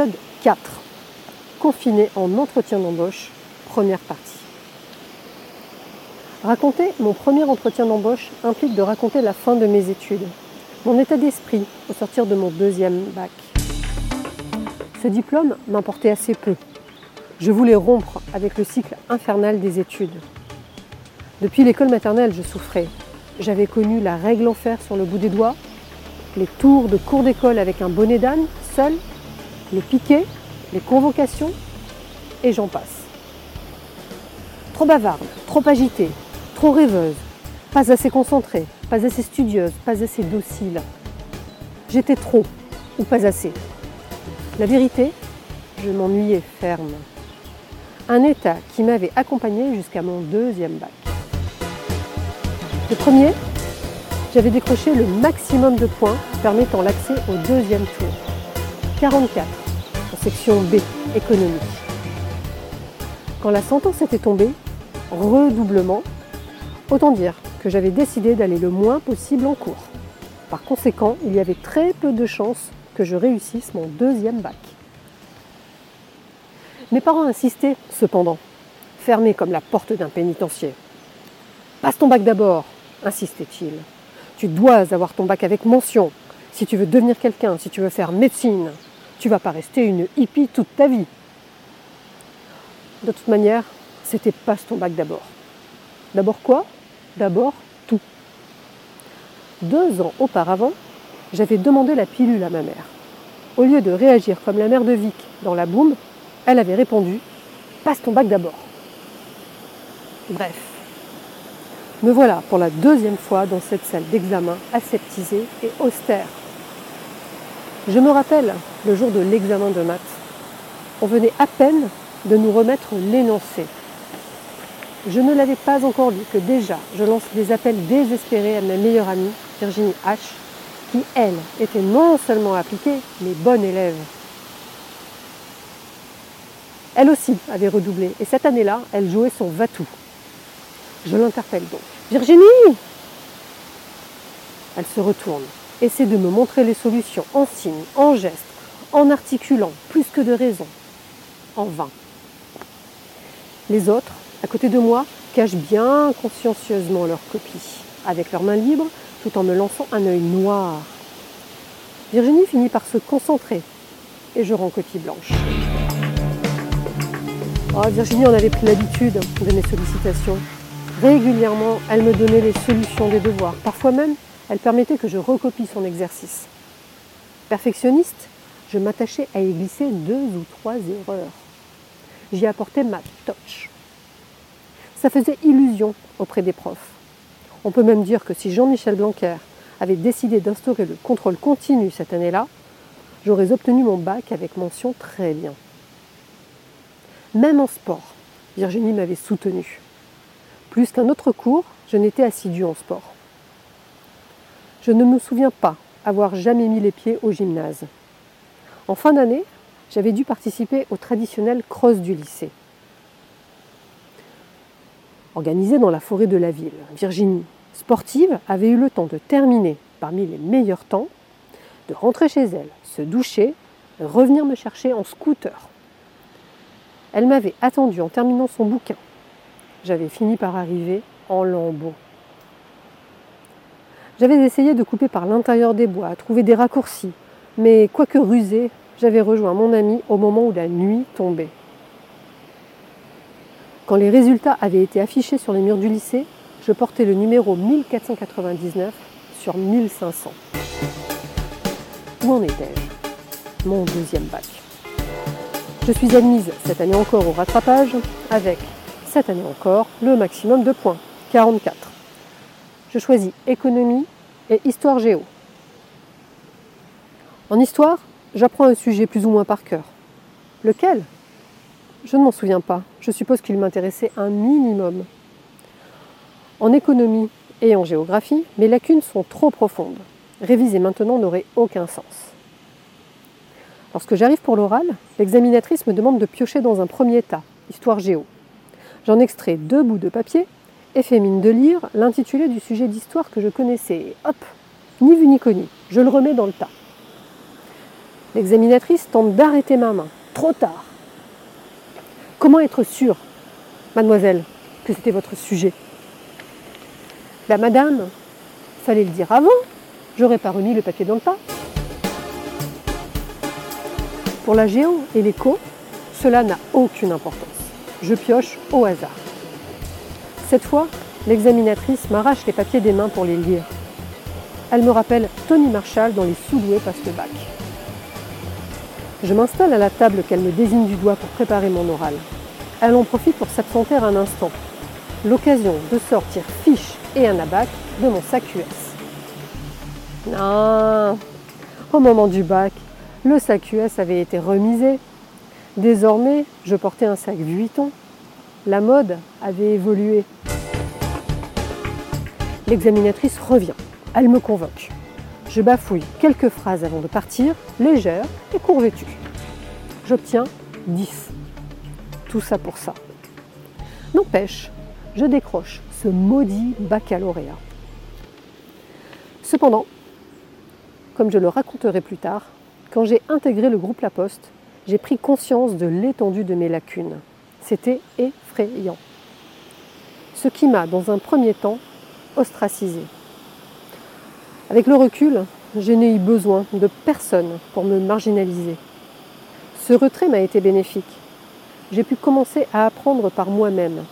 Épisode 4. Confiné en entretien d'embauche, première partie. Raconter mon premier entretien d'embauche implique de raconter la fin de mes études, mon état d'esprit au sortir de mon deuxième bac. Ce diplôme m'importait assez peu. Je voulais rompre avec le cycle infernal des études. Depuis l'école maternelle, je souffrais. J'avais connu la règle en fer sur le bout des doigts, les tours de cours d'école avec un bonnet d'âne, seul, les piquets, les convocations, et j'en passe. Trop bavarde, trop agitée, trop rêveuse, pas assez concentrée, pas assez studieuse, pas assez docile. J'étais trop ou pas assez. La vérité, je m'ennuyais ferme. Un état qui m'avait accompagné jusqu'à mon deuxième bac. Le premier, j'avais décroché le maximum de points permettant l'accès au deuxième tour. 44 en section B, économie. Quand la sentence était tombée, redoublement, autant dire que j'avais décidé d'aller le moins possible en cours. Par conséquent, il y avait très peu de chances que je réussisse mon deuxième bac. Mes parents insistaient cependant, fermés comme la porte d'un pénitencier. Passe ton bac d'abord, insistait-il. Tu dois avoir ton bac avec mention si tu veux devenir quelqu'un, si tu veux faire médecine. Tu vas pas rester une hippie toute ta vie. De toute manière, c'était passe ton bac d'abord. D'abord quoi? D'abord tout. Deux ans auparavant, j'avais demandé la pilule à ma mère. Au lieu de réagir comme la mère de Vic dans la boum, elle avait répondu Passe ton bac d'abord. Bref, me voilà pour la deuxième fois dans cette salle d'examen aseptisée et austère. Je me rappelle le jour de l'examen de maths. On venait à peine de nous remettre l'énoncé. Je ne l'avais pas encore lu que déjà je lance des appels désespérés à ma meilleure amie, Virginie H., qui, elle, était non seulement appliquée, mais bonne élève. Elle aussi avait redoublé, et cette année-là, elle jouait son Vatou. Je l'interpelle donc. Virginie Elle se retourne essaie de me montrer les solutions en signes, en gestes, en articulant plus que de raison, en vain. Les autres, à côté de moi, cachent bien consciencieusement leurs copies, avec leurs mains libres, tout en me lançant un œil noir. Virginie finit par se concentrer, et je rends copie blanche. Oh, Virginie en avait pris l'habitude de mes sollicitations. Régulièrement, elle me donnait les solutions des devoirs, parfois même elle permettait que je recopie son exercice. Perfectionniste, je m'attachais à y glisser deux ou trois erreurs. J'y apportais ma touch. Ça faisait illusion auprès des profs. On peut même dire que si Jean-Michel Blanquer avait décidé d'instaurer le contrôle continu cette année-là, j'aurais obtenu mon bac avec mention très bien. Même en sport, Virginie m'avait soutenu. Plus qu'un autre cours, je n'étais assidue en sport. Je ne me souviens pas avoir jamais mis les pieds au gymnase. En fin d'année, j'avais dû participer au traditionnel cross du lycée. Organisé dans la forêt de la ville, Virginie, sportive, avait eu le temps de terminer parmi les meilleurs temps, de rentrer chez elle, se doucher, revenir me chercher en scooter. Elle m'avait attendu en terminant son bouquin. J'avais fini par arriver en lambeaux. J'avais essayé de couper par l'intérieur des bois, trouver des raccourcis, mais quoique rusé, j'avais rejoint mon ami au moment où la nuit tombait. Quand les résultats avaient été affichés sur les murs du lycée, je portais le numéro 1499 sur 1500. Où en étais-je? Mon deuxième bac. Je suis admise cette année encore au rattrapage avec, cette année encore, le maximum de points, 44. Je choisis économie et histoire géo. En histoire, j'apprends un sujet plus ou moins par cœur. Lequel? Je ne m'en souviens pas. Je suppose qu'il m'intéressait un minimum. En économie et en géographie, mes lacunes sont trop profondes. Réviser maintenant n'aurait aucun sens. Lorsque j'arrive pour l'oral, l'examinatrice me demande de piocher dans un premier tas, histoire géo. J'en extrais deux bouts de papier et fais mine de lire l'intitulé du sujet d'histoire que je connaissais. Et hop, ni vu ni connu, je le remets dans le tas. L'examinatrice tente d'arrêter ma main. Trop tard. Comment être sûre, mademoiselle, que c'était votre sujet? La madame, fallait le dire avant. J'aurais pas remis le papier dans le tas. Pour la géo et l'écho, cela n'a aucune importance. Je pioche au hasard. Cette fois, l'examinatrice m'arrache les papiers des mains pour les lire. Elle me rappelle Tony Marshall dans Les Sous-doués passent le bac. Je m'installe à la table qu'elle me désigne du doigt pour préparer mon oral. Elle en profite pour s'absenter un instant. L'occasion de sortir fiche et un abac de mon sac US. Non, au moment du bac, le sac US avait été remisé. Désormais, je portais un sac Vuitton. La mode avait évolué. L'examinatrice revient. Elle me convoque. Je bafouille quelques phrases avant de partir, légère et courvêtue. J'obtiens 10. Tout ça pour ça. N'empêche, je décroche ce maudit baccalauréat. Cependant, comme je le raconterai plus tard, quand j'ai intégré le groupe La Poste, j'ai pris conscience de l'étendue de mes lacunes. C'était effrayant. Ce qui m'a, dans un premier temps, ostracisé. Avec le recul, je n'ai eu besoin de personne pour me marginaliser. Ce retrait m'a été bénéfique. J'ai pu commencer à apprendre par moi-même.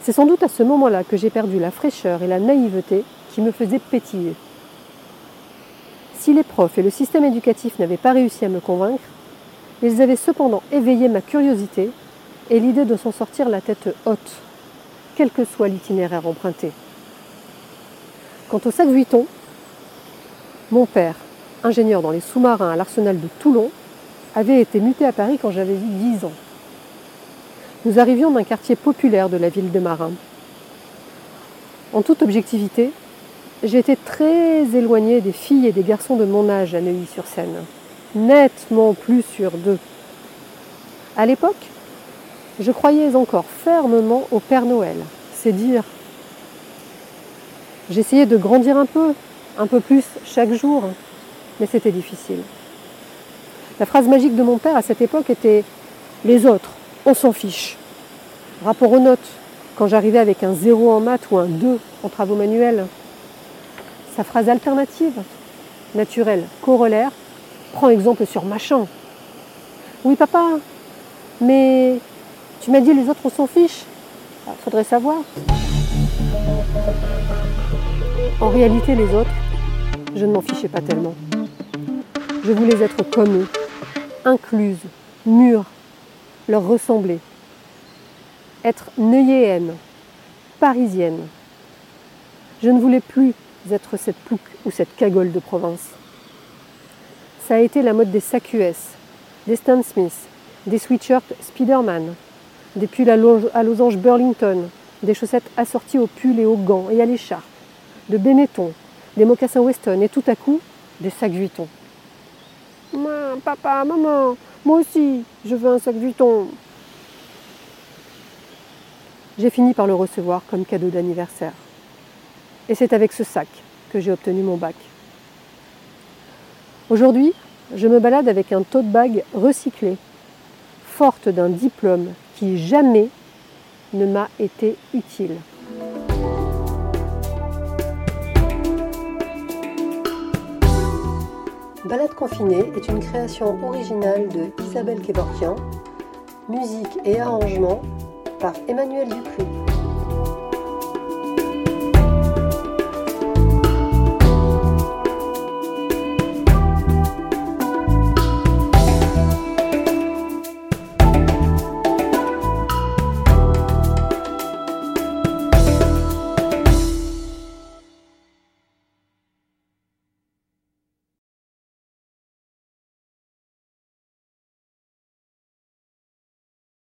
C'est sans doute à ce moment-là que j'ai perdu la fraîcheur et la naïveté qui me faisaient pétiller. Si les profs et le système éducatif n'avaient pas réussi à me convaincre, ils avaient cependant éveillé ma curiosité et l'idée de s'en sortir la tête haute, quel que soit l'itinéraire emprunté. Quant au sac Vuitton, mon père, ingénieur dans les sous-marins à l'arsenal de Toulon, avait été muté à Paris quand j'avais eu 10 ans. Nous arrivions d'un quartier populaire de la ville de Marin. En toute objectivité, J'étais très éloignée des filles et des garçons de mon âge à Neuilly-sur-Seine, nettement plus sur deux. À l'époque, je croyais encore fermement au Père Noël, c'est dire. J'essayais de grandir un peu, un peu plus chaque jour, mais c'était difficile. La phrase magique de mon père à cette époque était Les autres, on s'en fiche. Rapport aux notes, quand j'arrivais avec un zéro en maths ou un 2 en travaux manuels, sa phrase alternative, naturelle, corollaire, prend exemple sur machin. Oui papa, mais tu m'as dit les autres on s'en fiche. Bah, faudrait savoir. En réalité les autres, je ne m'en fichais pas tellement. Je voulais être comme eux, incluse, mûre, leur ressembler. Être neuilléenne, parisienne. Je ne voulais plus être cette plouc ou cette cagole de province. Ça a été la mode des sacs des Stan Smith, des sweatshirts Spiderman, des pulls à, losange Burlington, des chaussettes assorties aux pulls et aux gants et à l'écharpe, de Benetton, des mocassins Weston et tout à coup des sacs Vuitton. papa, maman, moi aussi, je veux un sac Vuitton. J'ai fini par le recevoir comme cadeau d'anniversaire. Et c'est avec ce sac que j'ai obtenu mon bac. Aujourd'hui, je me balade avec un tote bag recyclé, forte d'un diplôme qui jamais ne m'a été utile. Balade confinée est une création originale de Isabelle Kevorkian, musique et arrangement par Emmanuel Dupuis.